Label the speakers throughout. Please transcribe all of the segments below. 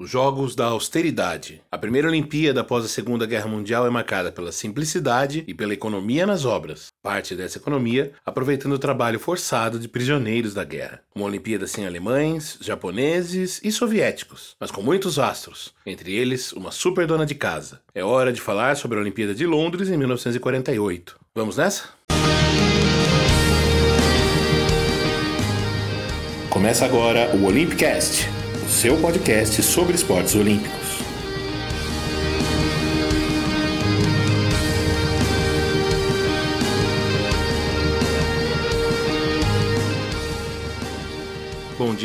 Speaker 1: Os Jogos da Austeridade. A primeira Olimpíada após a Segunda Guerra Mundial é marcada pela simplicidade e pela economia nas obras. Parte dessa economia aproveitando o trabalho forçado de prisioneiros da guerra. Uma Olimpíada sem alemães, japoneses e soviéticos, mas com muitos astros, entre eles uma super dona de casa. É hora de falar sobre a Olimpíada de Londres em 1948. Vamos nessa? Começa agora o Olympicast seu podcast sobre esportes olímpicos.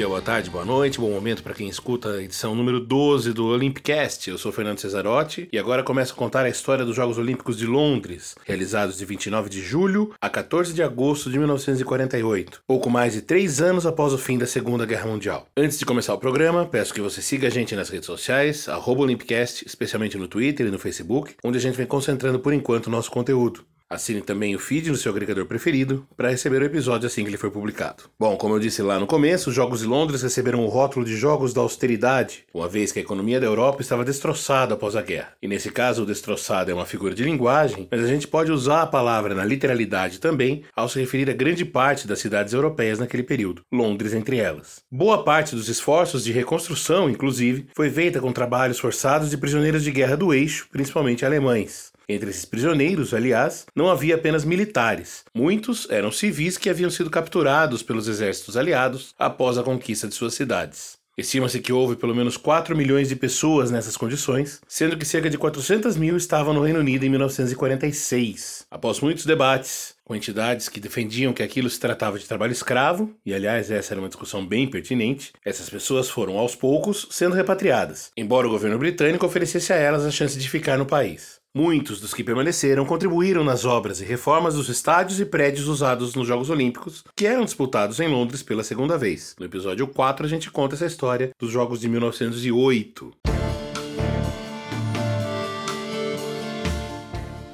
Speaker 1: Dia, boa tarde, boa noite, bom momento para quem escuta a edição número 12 do Olympicast. Eu sou Fernando Cesarotti e agora começo a contar a história dos Jogos Olímpicos de Londres, realizados de 29 de julho a 14 de agosto de 1948, pouco mais de três anos após o fim da Segunda Guerra Mundial. Antes de começar o programa, peço que você siga a gente nas redes sociais, Olympicast, especialmente no Twitter e no Facebook, onde a gente vem concentrando por enquanto o nosso conteúdo. Assine também o feed no seu agregador preferido para receber o episódio assim que ele for publicado. Bom, como eu disse lá no começo, os Jogos de Londres receberam o rótulo de Jogos da Austeridade, uma vez que a economia da Europa estava destroçada após a guerra. E nesse caso, o destroçado é uma figura de linguagem, mas a gente pode usar a palavra na literalidade também ao se referir a grande parte das cidades europeias naquele período, Londres entre elas. Boa parte dos esforços de reconstrução, inclusive, foi feita com trabalhos forçados de prisioneiros de guerra do eixo, principalmente alemães. Entre esses prisioneiros, aliás, não havia apenas militares. Muitos eram civis que haviam sido capturados pelos exércitos aliados após a conquista de suas cidades. Estima-se que houve pelo menos 4 milhões de pessoas nessas condições, sendo que cerca de 400 mil estavam no Reino Unido em 1946. Após muitos debates, com entidades que defendiam que aquilo se tratava de trabalho escravo, e aliás essa era uma discussão bem pertinente, essas pessoas foram aos poucos sendo repatriadas, embora o governo britânico oferecesse a elas a chance de ficar no país. Muitos dos que permaneceram contribuíram nas obras e reformas dos estádios e prédios usados nos Jogos Olímpicos, que eram disputados em Londres pela segunda vez. No episódio 4, a gente conta essa história dos Jogos de 1908.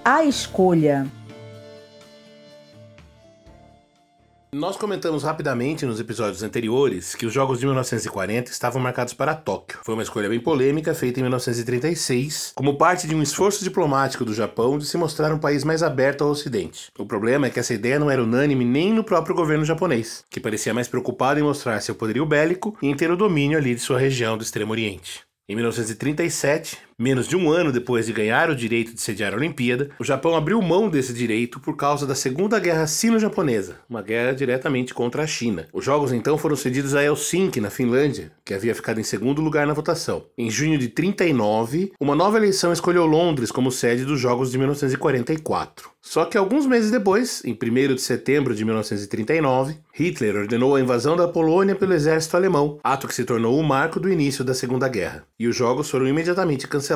Speaker 2: A escolha
Speaker 1: Nós comentamos rapidamente nos episódios anteriores que os Jogos de 1940 estavam marcados para Tóquio. Foi uma escolha bem polêmica feita em 1936, como parte de um esforço diplomático do Japão de se mostrar um país mais aberto ao Ocidente. O problema é que essa ideia não era unânime nem no próprio governo japonês, que parecia mais preocupado em mostrar seu poderio bélico e em ter o domínio ali de sua região do Extremo Oriente. Em 1937, menos de um ano depois de ganhar o direito de sediar a Olimpíada, o Japão abriu mão desse direito por causa da Segunda Guerra Sino-Japonesa, uma guerra diretamente contra a China. Os jogos então foram cedidos a Helsinki, na Finlândia, que havia ficado em segundo lugar na votação. Em junho de 39, uma nova eleição escolheu Londres como sede dos Jogos de 1944. Só que alguns meses depois, em 1 de setembro de 1939, Hitler ordenou a invasão da Polônia pelo exército alemão, ato que se tornou o marco do início da Segunda Guerra. E os jogos foram imediatamente cancelados.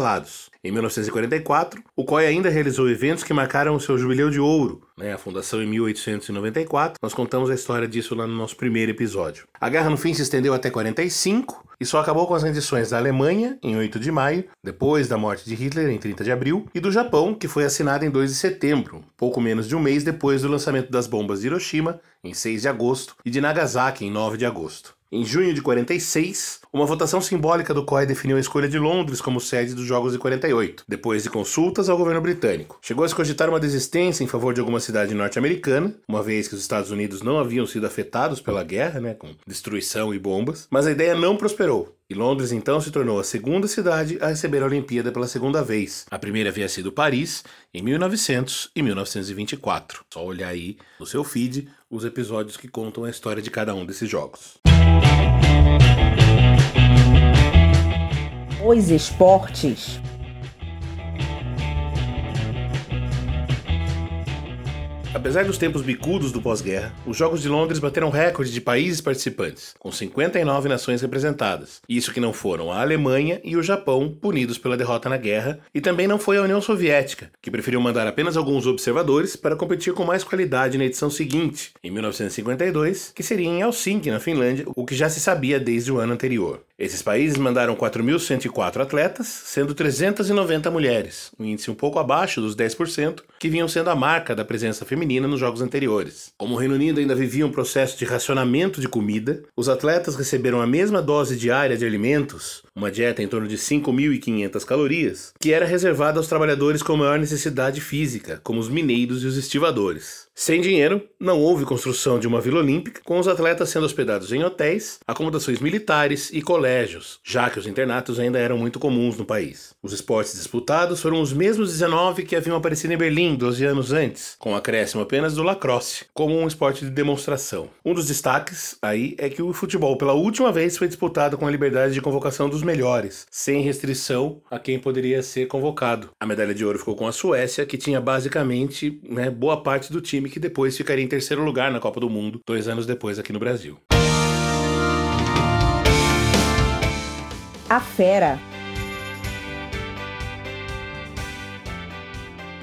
Speaker 1: Em 1944, o COI ainda realizou eventos que marcaram o seu jubileu de ouro, né, a fundação em 1894. Nós contamos a história disso lá no nosso primeiro episódio. A guerra no fim se estendeu até 45 e só acabou com as rendições da Alemanha em 8 de maio, depois da morte de Hitler em 30 de abril, e do Japão, que foi assinada em 2 de setembro, pouco menos de um mês depois do lançamento das bombas de Hiroshima, em 6 de agosto, e de Nagasaki em 9 de agosto. Em junho de 46, uma votação simbólica do COI definiu a escolha de Londres como sede dos Jogos de 48, depois de consultas ao governo britânico. Chegou a se cogitar uma desistência em favor de alguma cidade norte-americana, uma vez que os Estados Unidos não haviam sido afetados pela guerra, né, com destruição e bombas, mas a ideia não prosperou. E Londres então se tornou a segunda cidade a receber a Olimpíada pela segunda vez. A primeira havia sido Paris, em 1900 e 1924. Só olhar aí no seu feed os episódios que contam a história de cada um desses jogos.
Speaker 2: Os esportes
Speaker 1: Apesar dos tempos bicudos do pós-guerra, os Jogos de Londres bateram recorde de países participantes, com 59 nações representadas. Isso que não foram a Alemanha e o Japão, punidos pela derrota na guerra, e também não foi a União Soviética, que preferiu mandar apenas alguns observadores para competir com mais qualidade na edição seguinte, em 1952, que seria em Helsinki, na Finlândia, o que já se sabia desde o ano anterior. Esses países mandaram 4.104 atletas, sendo 390 mulheres, um índice um pouco abaixo dos 10% que vinham sendo a marca da presença feminina feminina nos jogos anteriores. Como o Reino Unido ainda vivia um processo de racionamento de comida, os atletas receberam a mesma dose diária de alimentos, uma dieta em torno de 5.500 calorias, que era reservada aos trabalhadores com maior necessidade física, como os mineiros e os estivadores. Sem dinheiro, não houve construção de uma Vila Olímpica, com os atletas sendo hospedados em hotéis, acomodações militares e colégios, já que os internatos ainda eram muito comuns no país. Os esportes disputados foram os mesmos 19 que haviam aparecido em Berlim 12 anos antes, com acréscimo apenas do lacrosse, como um esporte de demonstração. Um dos destaques aí é que o futebol pela última vez foi disputado com a liberdade de convocação dos melhores, sem restrição a quem poderia ser convocado. A medalha de ouro ficou com a Suécia, que tinha basicamente né, boa parte do time que depois ficaria em terceiro lugar na Copa do Mundo, dois anos depois aqui no Brasil.
Speaker 2: A Fera.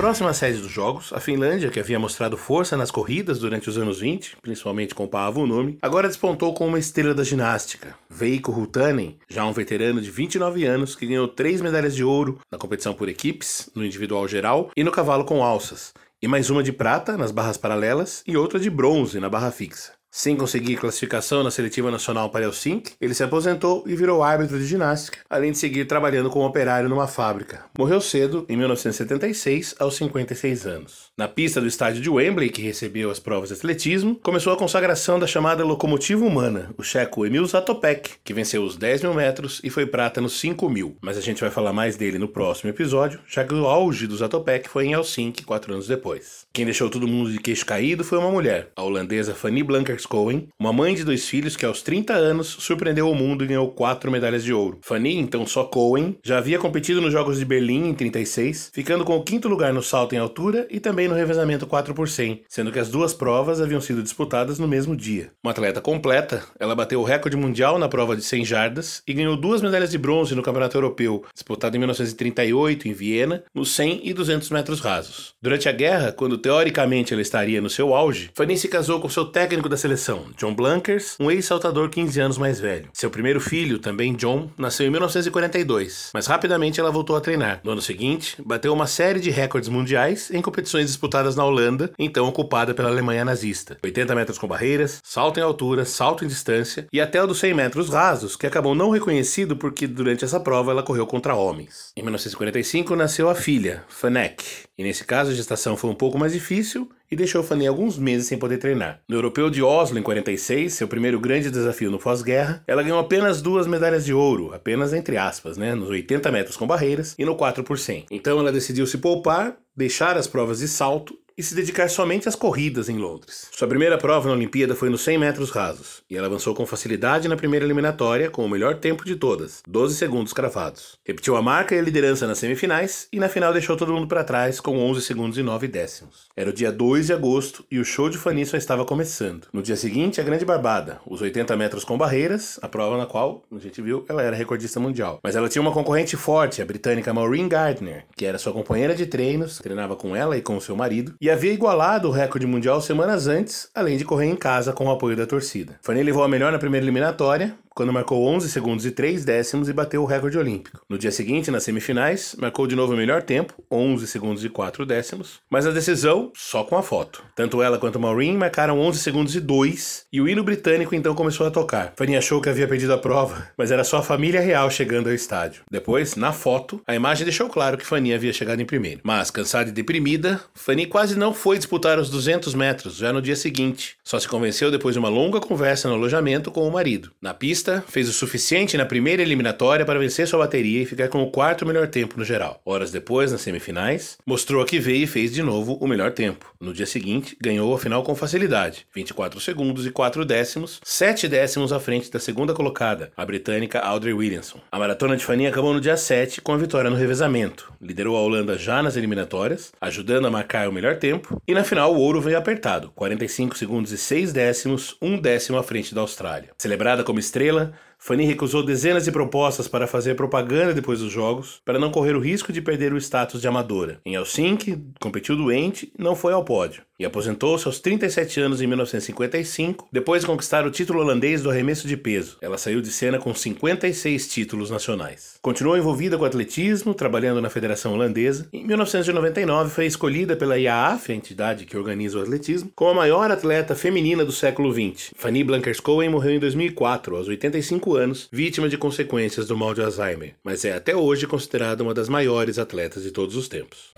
Speaker 1: Próxima sede dos jogos, a Finlândia, que havia mostrado força nas corridas durante os anos 20, principalmente com Paavo Nome, agora despontou com uma estrela da ginástica. Veikko Hutanen, já um veterano de 29 anos, que ganhou três medalhas de ouro na competição por equipes, no individual geral e no cavalo com alças, e mais uma de prata nas barras paralelas e outra de bronze na barra fixa. Sem conseguir classificação na seletiva nacional para Helsinki, ele se aposentou e virou árbitro de ginástica, além de seguir trabalhando como operário numa fábrica. Morreu cedo, em 1976, aos 56 anos. Na pista do estádio de Wembley, que recebeu as provas de atletismo, começou a consagração da chamada locomotiva humana, o checo Emil Zatopek, que venceu os 10 mil metros e foi prata nos 5 mil. Mas a gente vai falar mais dele no próximo episódio, já que o auge do Zatopek foi em Helsinki, quatro anos depois. Quem deixou todo mundo de queixo caído foi uma mulher, a holandesa Fanny Blankers Cohen, uma mãe de dois filhos que aos 30 anos surpreendeu o mundo e ganhou quatro medalhas de ouro. Fanny, então só Cohen, já havia competido nos Jogos de Berlim em 36, ficando com o quinto lugar no salto em altura e também no revezamento 4 por 100, sendo que as duas provas haviam sido disputadas no mesmo dia. Uma atleta completa, ela bateu o recorde mundial na prova de 100 jardas e ganhou duas medalhas de bronze no Campeonato Europeu, disputado em 1938 em Viena, nos 100 e 200 metros rasos. Durante a guerra, quando teoricamente ela estaria no seu auge, Fanny se casou com seu técnico da seleção, John Blankers, um ex-saltador 15 anos mais velho. Seu primeiro filho, também John, nasceu em 1942, mas rapidamente ela voltou a treinar. No ano seguinte, bateu uma série de recordes mundiais em competições disputadas na Holanda, então ocupada pela Alemanha nazista. 80 metros com barreiras, salto em altura, salto em distância e até o dos 100 metros rasos, que acabou não reconhecido porque durante essa prova ela correu contra homens. Em 1945 nasceu a filha, Fanek, e nesse caso a gestação foi um pouco mais difícil e deixou Fanny alguns meses sem poder treinar. No Europeu de Oslo, em 46, seu primeiro grande desafio no pós-guerra, ela ganhou apenas duas medalhas de ouro, apenas entre aspas, né, nos 80 metros com barreiras e no 4 por 100. Então ela decidiu se poupar, deixar as provas de salto e se dedicar somente às corridas em Londres. Sua primeira prova na Olimpíada foi nos 100 metros rasos, e ela avançou com facilidade na primeira eliminatória com o melhor tempo de todas, 12 segundos cravados. Repetiu a marca e a liderança nas semifinais, e na final deixou todo mundo para trás com 11 segundos e 9 décimos. Era o dia 2 de agosto e o show de Fanny só estava começando. No dia seguinte, a Grande Barbada, os 80 metros com barreiras, a prova na qual, a gente viu, ela era recordista mundial. Mas ela tinha uma concorrente forte, a britânica Maureen Gardner, que era sua companheira de treinos, treinava com ela e com seu marido, e havia igualado o recorde mundial semanas antes, além de correr em casa com o apoio da torcida. Fanny levou a melhor na primeira eliminatória, quando marcou 11 segundos e 3 décimos e bateu o recorde olímpico. No dia seguinte, nas semifinais, marcou de novo o melhor tempo, 11 segundos e 4 décimos, mas a decisão só com a foto. Tanto ela quanto Maureen marcaram 11 segundos e 2 e o hino britânico então começou a tocar. Fanny achou que havia perdido a prova, mas era só a família real chegando ao estádio. Depois, na foto, a imagem deixou claro que Fanny havia chegado em primeiro. Mas, cansada e deprimida, Fanny quase não foi disputar os 200 metros já no dia seguinte. Só se convenceu depois de uma longa conversa no alojamento com o marido. Na pista, fez o suficiente na primeira eliminatória para vencer sua bateria e ficar com o quarto melhor tempo no geral. Horas depois, nas semifinais, mostrou a que veio e fez de novo o melhor tempo. No dia seguinte, ganhou a final com facilidade, 24 segundos e 4 décimos, 7 décimos à frente da segunda colocada, a britânica Audrey Williamson. A maratona de Fanny acabou no dia 7 com a vitória no revezamento. Liderou a Holanda já nas eliminatórias, ajudando a marcar o melhor tempo, e na final o ouro veio apertado, 45 segundos e 6 décimos, um décimo à frente da Austrália. Celebrada como estrela, estrela Fanny recusou dezenas de propostas para fazer propaganda depois dos jogos, para não correr o risco de perder o status de amadora. Em Helsinki, competiu doente e não foi ao pódio e aposentou-se aos 37 anos em 1955, depois de conquistar o título holandês do arremesso de peso. Ela saiu de cena com 56 títulos nacionais. Continuou envolvida com atletismo, trabalhando na Federação Holandesa. Em 1999 foi escolhida pela IAAF, a entidade que organiza o atletismo, como a maior atleta feminina do século XX. Fanny Blankers-Koen morreu em 2004, aos 85 anos, vítima de consequências do mal de Alzheimer, mas é até hoje considerada uma das maiores atletas de todos os tempos.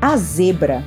Speaker 2: A zebra.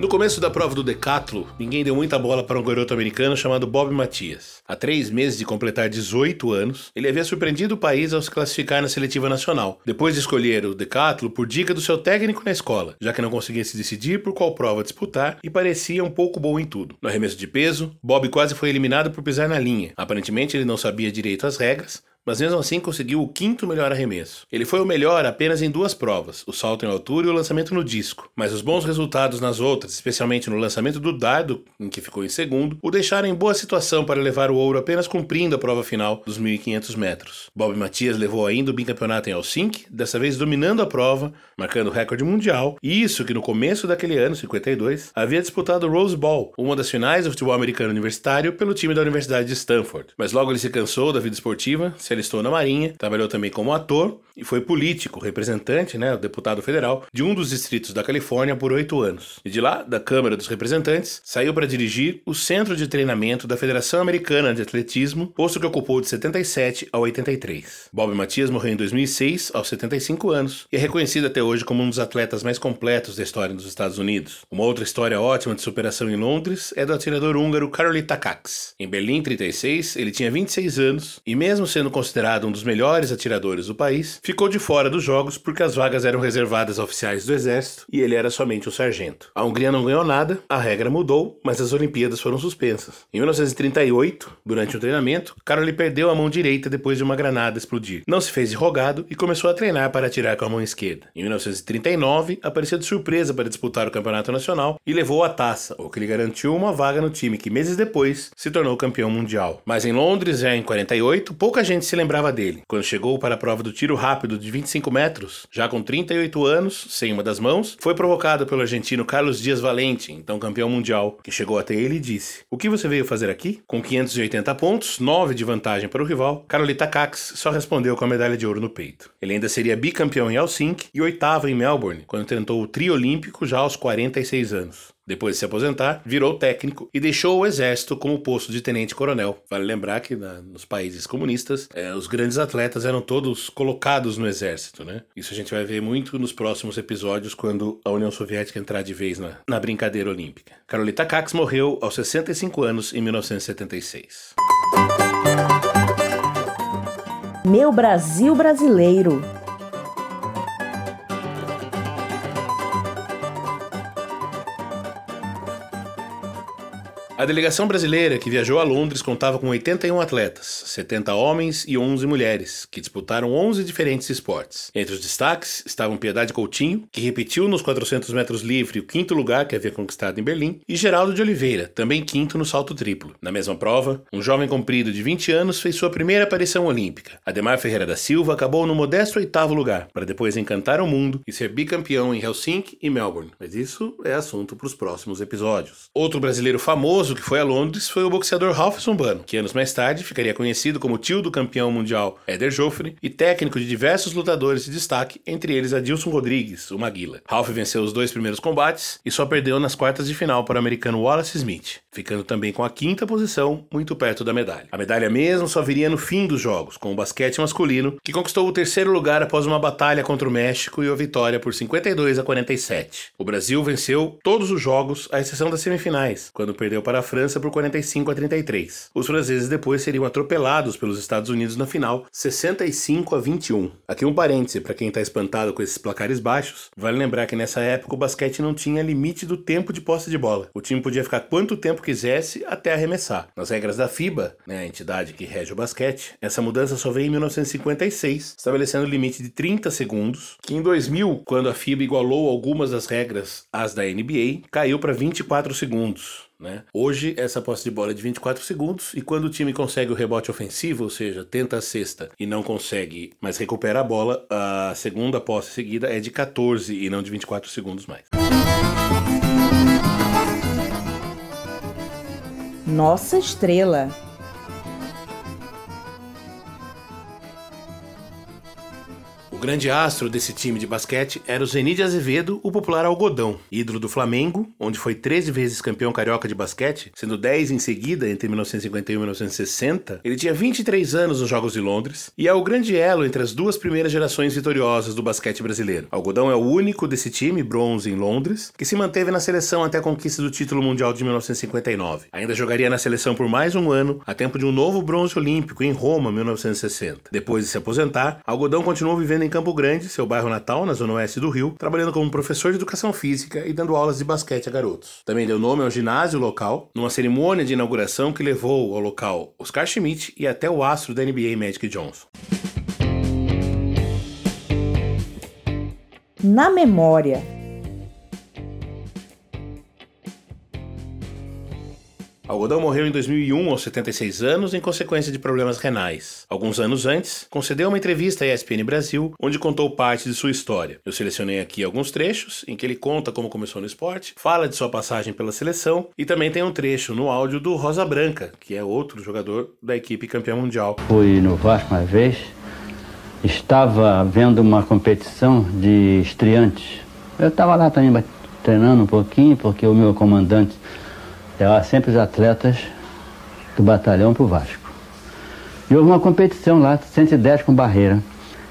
Speaker 1: No começo da prova do decatlo, ninguém deu muita bola para um garoto americano chamado Bob Matias. Há três meses de completar 18 anos, ele havia surpreendido o país ao se classificar na seletiva nacional, depois de escolher o decatlo por dica do seu técnico na escola, já que não conseguia se decidir por qual prova disputar e parecia um pouco bom em tudo. No arremesso de peso, Bob quase foi eliminado por pisar na linha. Aparentemente ele não sabia direito as regras, mas mesmo assim conseguiu o quinto melhor arremesso. Ele foi o melhor apenas em duas provas, o salto em altura e o lançamento no disco, mas os bons resultados nas outras, especialmente no lançamento do dardo, em que ficou em segundo, o deixaram em boa situação para levar o ouro apenas cumprindo a prova final dos 1.500 metros. Bob Matias levou ainda o bicampeonato em Helsinki, dessa vez dominando a prova, marcando o recorde mundial, e isso que no começo daquele ano, 52, havia disputado o Rose Bowl, uma das finais do futebol americano universitário, pelo time da Universidade de Stanford. Mas logo ele se cansou da vida esportiva, se alistou na Marinha, trabalhou também como ator e foi político, representante, né, deputado federal, de um dos distritos da Califórnia por oito anos. E de lá, da Câmara dos Representantes, saiu para dirigir o Centro de Treinamento da Federação Americana de Atletismo, posto que ocupou de 77 a 83. Bob Matias morreu em 2006, aos 75 anos, e é reconhecido até hoje como um dos atletas mais completos da história dos Estados Unidos. Uma outra história ótima de superação em Londres é do atirador húngaro Karoly Takacs. Em Berlim, 36, ele tinha 26 anos e, mesmo sendo considerado um dos melhores atiradores do país, ficou de fora dos jogos porque as vagas eram reservadas a oficiais do exército e ele era somente um sargento. A Hungria não ganhou nada, a regra mudou, mas as Olimpíadas foram suspensas. Em 1938, durante um treinamento, Caroli perdeu a mão direita depois de uma granada explodir. Não se fez de rogado e começou a treinar para atirar com a mão esquerda. Em 1939, apareceu de surpresa para disputar o campeonato nacional e levou a taça, o que lhe garantiu uma vaga no time que meses depois se tornou campeão mundial. Mas em Londres, já em 48, pouca gente se lembrava dele. Quando chegou para a prova do tiro rápido de 25 metros, já com 38 anos, sem uma das mãos, foi provocado pelo argentino Carlos Dias Valente, então campeão mundial, que chegou até ele e disse: O que você veio fazer aqui? Com 580 pontos, 9 de vantagem para o rival, Carolita Cax só respondeu com a medalha de ouro no peito. Ele ainda seria bicampeão em Helsinki e oitavo em Melbourne, quando tentou o trio olímpico já aos 46 anos. Depois de se aposentar, virou técnico e deixou o exército como posto de tenente-coronel. Vale lembrar que na, nos países comunistas, é, os grandes atletas eram todos colocados no exército, né? Isso a gente vai ver muito nos próximos episódios, quando a União Soviética entrar de vez na, na brincadeira olímpica. Carolita Cax morreu aos 65 anos em 1976.
Speaker 2: Meu Brasil brasileiro.
Speaker 1: A delegação brasileira que viajou a Londres contava com 81 atletas, 70 homens e 11 mulheres, que disputaram 11 diferentes esportes. Entre os destaques estavam Piedade Coutinho, que repetiu nos 400 metros livre o quinto lugar que havia conquistado em Berlim, e Geraldo de Oliveira, também quinto no salto triplo. Na mesma prova, um jovem comprido de 20 anos fez sua primeira aparição olímpica. Ademar Ferreira da Silva acabou no modesto oitavo lugar, para depois encantar o mundo e ser bicampeão em Helsinki e Melbourne. Mas isso é assunto para os próximos episódios. Outro brasileiro famoso famoso que foi a Londres foi o boxeador Ralph Zumbano, que anos mais tarde ficaria conhecido como tio do campeão mundial Éder Joffre e técnico de diversos lutadores de destaque, entre eles Adilson Rodrigues, o Maguila. Ralph venceu os dois primeiros combates e só perdeu nas quartas de final para o americano Wallace Smith, ficando também com a quinta posição, muito perto da medalha. A medalha mesmo só viria no fim dos jogos, com o basquete masculino, que conquistou o terceiro lugar após uma batalha contra o México e a vitória por 52 a 47. O Brasil venceu todos os jogos, à exceção das semifinais, quando perdeu para a França por 45 a 33. Os franceses depois seriam atropelados pelos Estados Unidos na final, 65 a 21. Aqui um parêntese para quem está espantado com esses placares baixos, vale lembrar que nessa época o basquete não tinha limite do tempo de posse de bola. O time podia ficar quanto tempo quisesse até arremessar. Nas regras da FIBA, né, a entidade que rege o basquete, essa mudança só veio em 1956, estabelecendo o limite de 30 segundos, que em 2000, quando a FIBA igualou algumas das regras às da NBA, caiu para 24 segundos. Né? Hoje, essa posse de bola é de 24 segundos, e quando o time consegue o rebote ofensivo, ou seja, tenta a cesta e não consegue, mas recupera a bola, a segunda posse seguida é de 14 e não de 24 segundos mais.
Speaker 2: Nossa estrela.
Speaker 1: Grande astro desse time de basquete era o Zenide Azevedo, o popular Algodão, ídolo do Flamengo, onde foi 13 vezes campeão carioca de basquete, sendo 10 em seguida entre 1951 e 1960. Ele tinha 23 anos nos Jogos de Londres e é o grande elo entre as duas primeiras gerações vitoriosas do basquete brasileiro. Algodão é o único desse time, bronze em Londres, que se manteve na seleção até a conquista do título mundial de 1959. Ainda jogaria na seleção por mais um ano, a tempo de um novo bronze olímpico em Roma, 1960. Depois de se aposentar, Algodão continuou vivendo em Campo Grande, seu bairro natal, na zona oeste do Rio, trabalhando como professor de educação física e dando aulas de basquete a garotos. Também deu nome ao ginásio local, numa cerimônia de inauguração que levou ao local Oscar Schmidt e até o astro da NBA Magic Johnson.
Speaker 2: Na memória
Speaker 1: Algodão morreu em 2001 aos 76 anos em consequência de problemas renais. Alguns anos antes, concedeu uma entrevista à ESPN Brasil, onde contou parte de sua história. Eu selecionei aqui alguns trechos em que ele conta como começou no esporte, fala de sua passagem pela seleção e também tem um trecho no áudio do Rosa Branca, que é outro jogador da equipe campeã mundial.
Speaker 3: Fui no Vasco uma vez, estava vendo uma competição de estreantes. Eu estava lá também treinando um pouquinho, porque o meu comandante levava sempre os atletas do batalhão para o Vasco. E houve uma competição lá, 110 com barreira.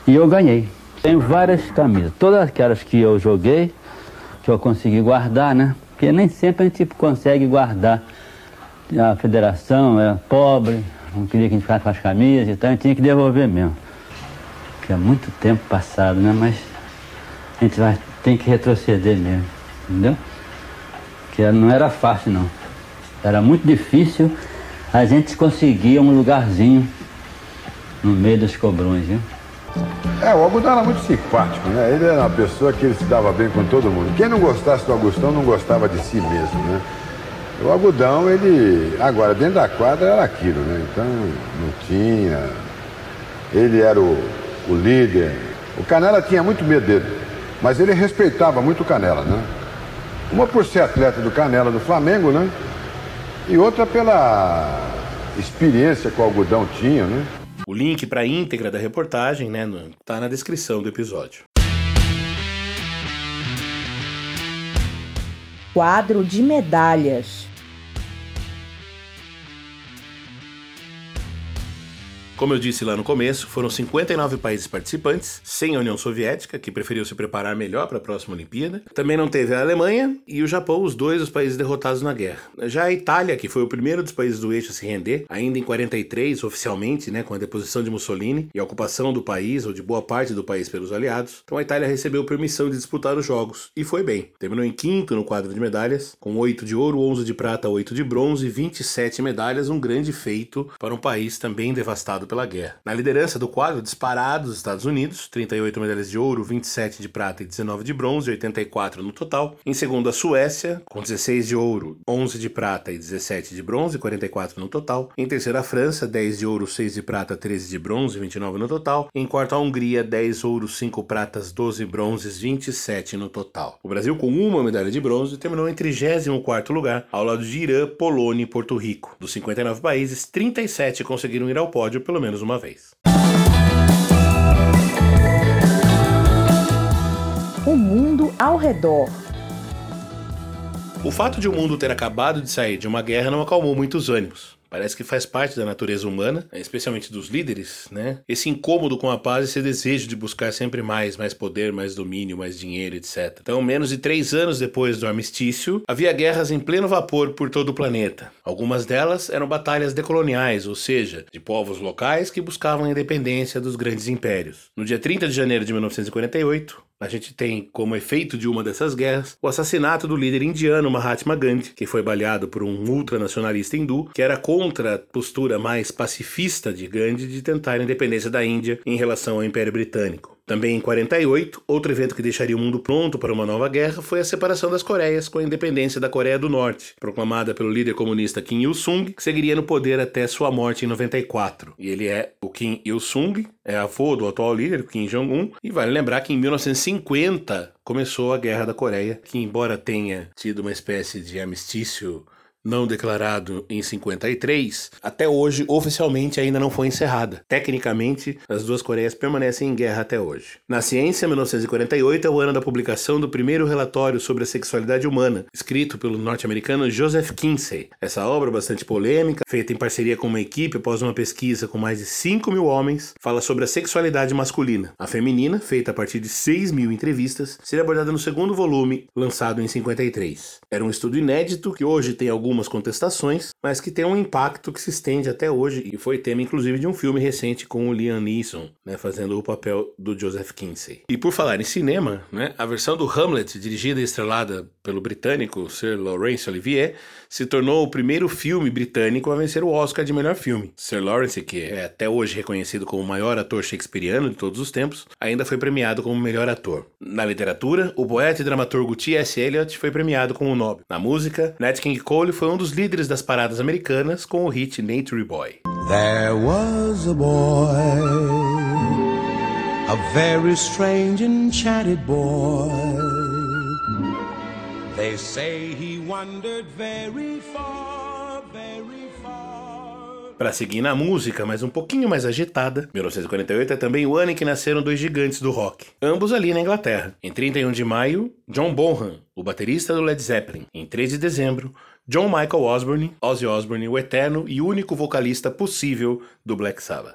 Speaker 3: E eu ganhei. Tenho várias camisas, todas aquelas que eu joguei, que eu consegui guardar, né? Porque nem sempre a gente consegue guardar. A federação é pobre, não queria que a gente ficasse com as camisas, então a gente tinha que devolver mesmo. Porque é muito tempo passado, né? Mas a gente vai, tem que retroceder mesmo, entendeu? Porque não era fácil não. Era muito difícil a gente conseguir um lugarzinho no meio dos cobrões, viu?
Speaker 4: É, o Algodão era muito simpático, né? Ele era uma pessoa que ele se dava bem com todo mundo. Quem não gostasse do Augustão não gostava de si mesmo, né? O Algodão, ele. Agora, dentro da quadra era aquilo, né? Então, não tinha. Ele era o, o líder. O Canela tinha muito medo dele, mas ele respeitava muito o Canela, né? Uma por ser atleta do Canela do Flamengo, né? E outra pela experiência que o algodão tinha, né?
Speaker 1: O link para a íntegra da reportagem, né, tá na descrição do episódio.
Speaker 2: Quadro de medalhas.
Speaker 1: Como eu disse lá no começo, foram 59 países participantes, sem a União Soviética, que preferiu se preparar melhor para a próxima Olimpíada. Também não teve a Alemanha e o Japão, os dois os países derrotados na guerra. Já a Itália, que foi o primeiro dos países do eixo a se render, ainda em 43, oficialmente, né, com a deposição de Mussolini e a ocupação do país, ou de boa parte do país pelos aliados. Então a Itália recebeu permissão de disputar os Jogos, e foi bem. Terminou em quinto no quadro de medalhas, com 8 de ouro, 11 de prata, 8 de bronze e 27 medalhas, um grande feito para um país também devastado pela guerra. Na liderança do quadro, disparados os Estados Unidos, 38 medalhas de ouro, 27 de prata e 19 de bronze, 84 no total. Em segundo, a Suécia, com 16 de ouro, 11 de prata e 17 de bronze, 44 no total. Em terceiro, a França, 10 de ouro, 6 de prata, 13 de bronze, 29 no total. Em quarto, a Hungria, 10 ouro, 5 pratas, 12 bronzes, 27 no total. O Brasil, com uma medalha de bronze, terminou em 34º lugar, ao lado de Irã, Polônia e Porto Rico. Dos 59 países, 37 conseguiram ir ao pódio pelo menos uma vez.
Speaker 2: O mundo ao redor.
Speaker 1: O fato de o mundo ter acabado de sair de uma guerra não acalmou muitos ânimos. Parece que faz parte da natureza humana, especialmente dos líderes, né? Esse incômodo com a paz esse desejo de buscar sempre mais, mais poder, mais domínio, mais dinheiro, etc. Então, menos de três anos depois do armistício, havia guerras em pleno vapor por todo o planeta. Algumas delas eram batalhas decoloniais, ou seja, de povos locais que buscavam a independência dos grandes impérios. No dia 30 de janeiro de 1948, a gente tem como efeito de uma dessas guerras o assassinato do líder indiano Mahatma Gandhi, que foi baleado por um ultranacionalista hindu que era contra a postura mais pacifista de Gandhi de tentar a independência da Índia em relação ao Império Britânico. Também em 48, outro evento que deixaria o mundo pronto para uma nova guerra foi a separação das Coreias com a independência da Coreia do Norte, proclamada pelo líder comunista Kim Il-sung, que seguiria no poder até sua morte em 94. E ele é o Kim Il-sung, é avô do atual líder, Kim Jong-un, e vale lembrar que em 1950 começou a Guerra da Coreia, que embora tenha tido uma espécie de armistício não declarado em 53, até hoje oficialmente ainda não foi encerrada. Tecnicamente, as duas Coreias permanecem em guerra até hoje. Na ciência, 1948 é o ano da publicação do primeiro relatório sobre a sexualidade humana, escrito pelo norte-americano Joseph Kinsey. Essa obra, bastante polêmica, feita em parceria com uma equipe após uma pesquisa com mais de 5 mil homens, fala sobre a sexualidade masculina. A feminina, feita a partir de 6 mil entrevistas, seria abordada no segundo volume, lançado em 53. Era um estudo inédito que hoje tem algum algumas contestações, mas que tem um impacto que se estende até hoje e foi tema inclusive de um filme recente com o Liam Neeson, né, fazendo o papel do Joseph Kinsey. E por falar em cinema, né, a versão do Hamlet, dirigida e estrelada pelo britânico Sir Laurence Olivier, se tornou o primeiro filme britânico a vencer o Oscar de melhor filme. Sir Lawrence, que é até hoje reconhecido como o maior ator shakespeariano de todos os tempos, ainda foi premiado como melhor ator. Na literatura, o poeta e dramaturgo T.S. Eliot foi premiado como Nobel. Na música, Nat King Cole foi um dos líderes das paradas americanas com o hit Nature Boy.
Speaker 5: There was a boy, a very strange enchanted boy. They say he
Speaker 1: Para seguir na música, mas um pouquinho mais agitada, 1948 é também o ano em que nasceram dois gigantes do rock, ambos ali na Inglaterra. Em 31 de maio, John Bonham, o baterista do Led Zeppelin. Em 3 de dezembro, John Michael Osborne, Ozzy Osbourne, o eterno e único vocalista possível do Black Sabbath.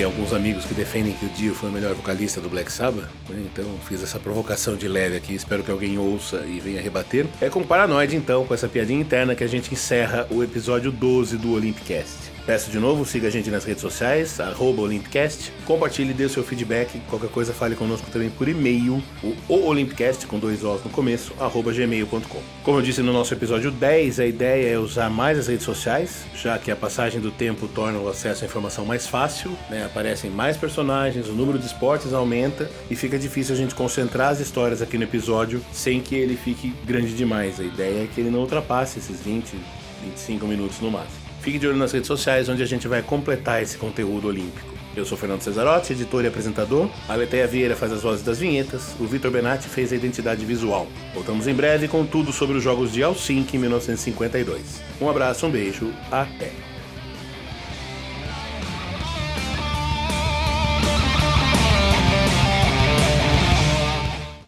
Speaker 1: Tem alguns amigos que defendem que o Dio foi o melhor vocalista do Black Sabbath, né? então fiz essa provocação de leve aqui, espero que alguém ouça e venha rebater. É com Paranoide então, com essa piadinha interna que a gente encerra o episódio 12 do Olympicast. Peço de novo, siga a gente nas redes sociais, arroba Olympicast, compartilhe, dê o seu feedback, qualquer coisa fale conosco também por e-mail, o Olympicast, com dois Os no começo, arroba gmail.com. Como eu disse no nosso episódio 10, a ideia é usar mais as redes sociais, já que a passagem do tempo torna o acesso à informação mais fácil, né? aparecem mais personagens, o número de esportes aumenta e fica difícil a gente concentrar as histórias aqui no episódio sem que ele fique grande demais. A ideia é que ele não ultrapasse esses 20, 25 minutos no máximo. Fique de olho nas redes sociais, onde a gente vai completar esse conteúdo olímpico. Eu sou Fernando Cesarotti, editor e apresentador. A Leteia Vieira faz as vozes das vinhetas. O Vitor Benatti fez a identidade visual. Voltamos em breve com tudo sobre os Jogos de Helsinki em 1952. Um abraço, um beijo, até!